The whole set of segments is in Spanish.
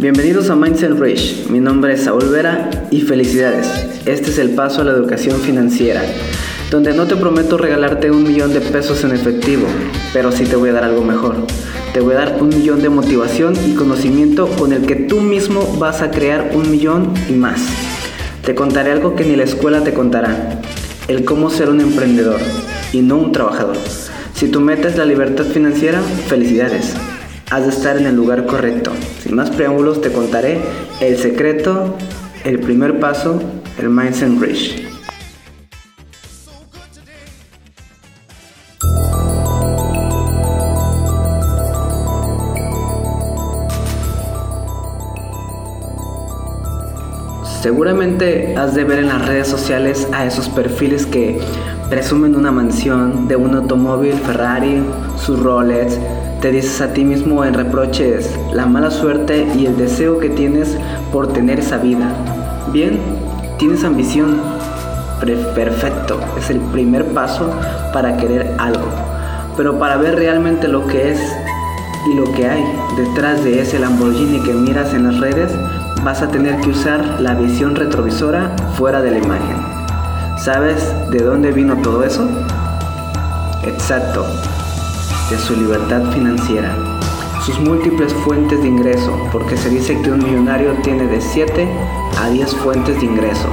Bienvenidos a Mindset Rich. Mi nombre es Saúl Vera y felicidades. Este es el paso a la educación financiera, donde no te prometo regalarte un millón de pesos en efectivo, pero sí te voy a dar algo mejor. Te voy a dar un millón de motivación y conocimiento con el que tú mismo vas a crear un millón y más. Te contaré algo que ni la escuela te contará, el cómo ser un emprendedor y no un trabajador. Si tu meta es la libertad financiera, felicidades has de estar en el lugar correcto. Sin más preámbulos te contaré el secreto, el primer paso, el Mindset Rich. Seguramente has de ver en las redes sociales a esos perfiles que presumen una mansión, de un automóvil Ferrari, sus Rolex, te dices a ti mismo en reproches la mala suerte y el deseo que tienes por tener esa vida. Bien, tienes ambición. Perfecto, es el primer paso para querer algo. Pero para ver realmente lo que es y lo que hay detrás de ese Lamborghini que miras en las redes, vas a tener que usar la visión retrovisora fuera de la imagen. ¿Sabes de dónde vino todo eso? Exacto, de su libertad financiera, sus múltiples fuentes de ingreso, porque se dice que un millonario tiene de 7 a 10 fuentes de ingreso.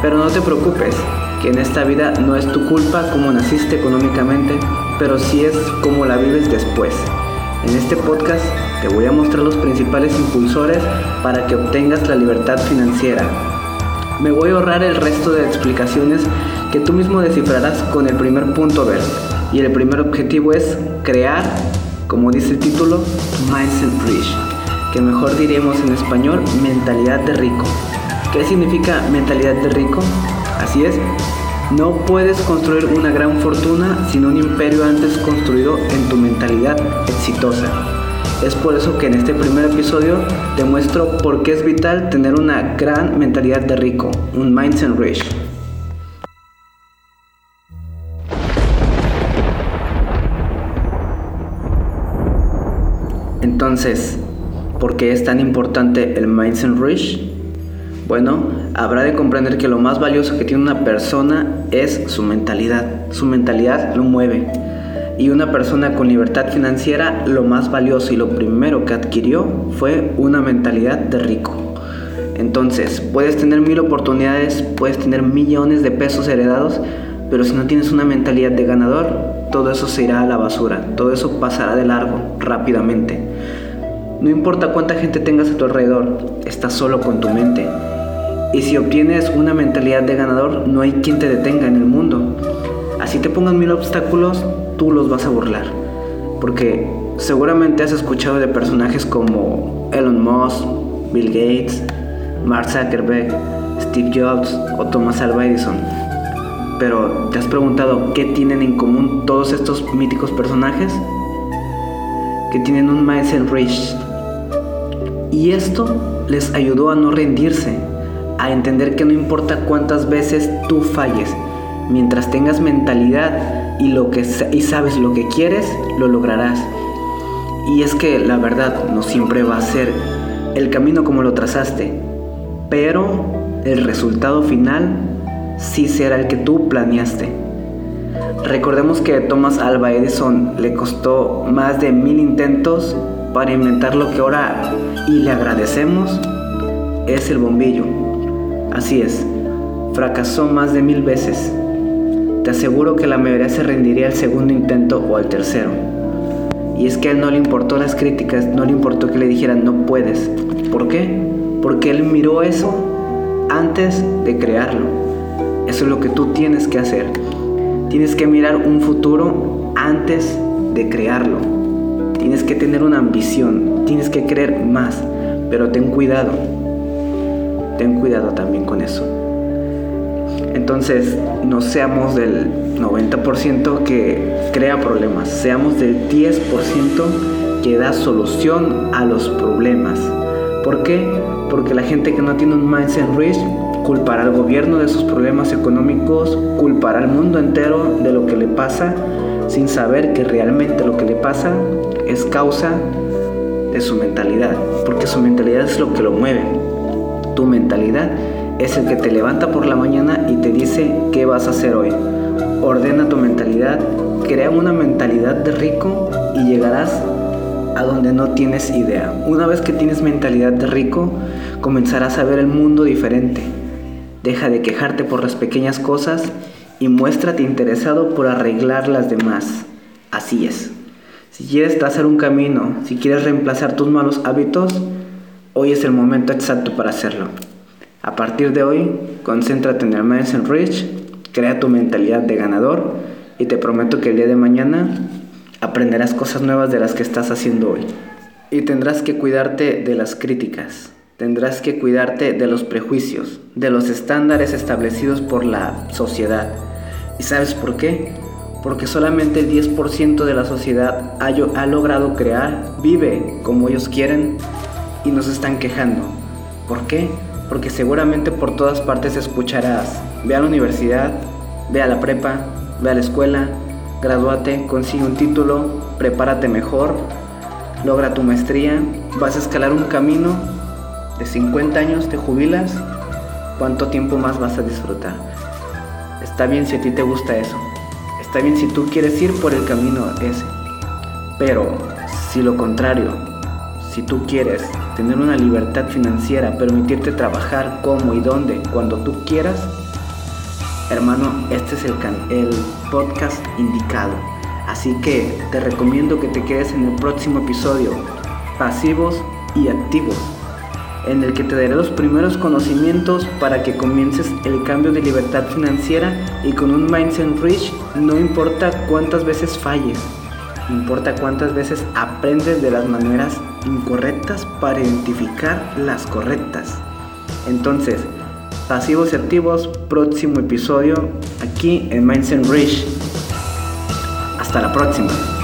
Pero no te preocupes, que en esta vida no es tu culpa cómo naciste económicamente, pero sí es cómo la vives después. En este podcast te voy a mostrar los principales impulsores para que obtengas la libertad financiera. Me voy a ahorrar el resto de explicaciones que tú mismo descifrarás con el primer punto verde y el primer objetivo es crear, como dice el título, Mindset Rich, que mejor diremos en español mentalidad de rico. ¿Qué significa mentalidad de rico? Así es, no puedes construir una gran fortuna sin un imperio antes construido en tu mentalidad exitosa. Es por eso que en este primer episodio te muestro por qué es vital tener una gran mentalidad de rico, un mindset rich. Entonces, ¿por qué es tan importante el Mindset Rich? Bueno, habrá de comprender que lo más valioso que tiene una persona es su mentalidad. Su mentalidad lo mueve. Y una persona con libertad financiera, lo más valioso y lo primero que adquirió fue una mentalidad de rico. Entonces, puedes tener mil oportunidades, puedes tener millones de pesos heredados, pero si no tienes una mentalidad de ganador, todo eso se irá a la basura, todo eso pasará de largo, rápidamente. No importa cuánta gente tengas a tu alrededor, estás solo con tu mente. Y si obtienes una mentalidad de ganador, no hay quien te detenga en el mundo. Así te pongan mil obstáculos, tú los vas a burlar. Porque seguramente has escuchado de personajes como Elon Musk, Bill Gates, Mark Zuckerberg, Steve Jobs o Thomas Alva Edison. Pero ¿te has preguntado qué tienen en común todos estos míticos personajes? Que tienen un mindset rich y esto les ayudó a no rendirse, a entender que no importa cuántas veces tú falles, mientras tengas mentalidad y, lo que, y sabes lo que quieres, lo lograrás. Y es que la verdad no siempre va a ser el camino como lo trazaste, pero el resultado final sí será el que tú planeaste. Recordemos que Thomas Alva Edison le costó más de mil intentos para inventar lo que ahora y le agradecemos es el bombillo. Así es, fracasó más de mil veces. Te aseguro que la mayoría se rendiría al segundo intento o al tercero. Y es que a él no le importó las críticas, no le importó que le dijeran no puedes. ¿Por qué? Porque él miró eso antes de crearlo. Eso es lo que tú tienes que hacer. Tienes que mirar un futuro antes de crearlo. Tienes que tener una ambición, tienes que creer más, pero ten cuidado. Ten cuidado también con eso. Entonces, no seamos del 90% que crea problemas, seamos del 10% que da solución a los problemas. ¿Por qué? Porque la gente que no tiene un mindset rich culpará al gobierno de sus problemas económicos, culpará al mundo entero de lo que le pasa sin saber que realmente lo que le pasa es causa es su mentalidad, porque su mentalidad es lo que lo mueve. Tu mentalidad es el que te levanta por la mañana y te dice qué vas a hacer hoy. Ordena tu mentalidad, crea una mentalidad de rico y llegarás a donde no tienes idea. Una vez que tienes mentalidad de rico, comenzarás a ver el mundo diferente. Deja de quejarte por las pequeñas cosas y muéstrate interesado por arreglar las demás. Así es. Si quieres trazar un camino, si quieres reemplazar tus malos hábitos, hoy es el momento exacto para hacerlo. A partir de hoy, concéntrate en el Mindset Rich, crea tu mentalidad de ganador y te prometo que el día de mañana aprenderás cosas nuevas de las que estás haciendo hoy. Y tendrás que cuidarte de las críticas, tendrás que cuidarte de los prejuicios, de los estándares establecidos por la sociedad. ¿Y sabes por qué? Porque solamente el 10% de la sociedad ha, ha logrado crear, vive como ellos quieren y nos están quejando. ¿Por qué? Porque seguramente por todas partes escucharás, ve a la universidad, ve a la prepa, ve a la escuela, gradúate, consigue un título, prepárate mejor, logra tu maestría, vas a escalar un camino de 50 años, te jubilas, ¿cuánto tiempo más vas a disfrutar? Está bien si a ti te gusta eso, está bien si tú quieres ir por el camino ese, pero si lo contrario, si tú quieres tener una libertad financiera, permitirte trabajar como y dónde, cuando tú quieras, hermano, este es el, el podcast indicado. Así que te recomiendo que te quedes en el próximo episodio, pasivos y activos, en el que te daré los primeros conocimientos para que comiences el cambio de libertad financiera y con un mindset rich no importa cuántas veces falles, importa cuántas veces aprendes de las maneras incorrectas para identificar las correctas. Entonces, pasivos y activos, próximo episodio aquí en Mindset Rich. Hasta la próxima.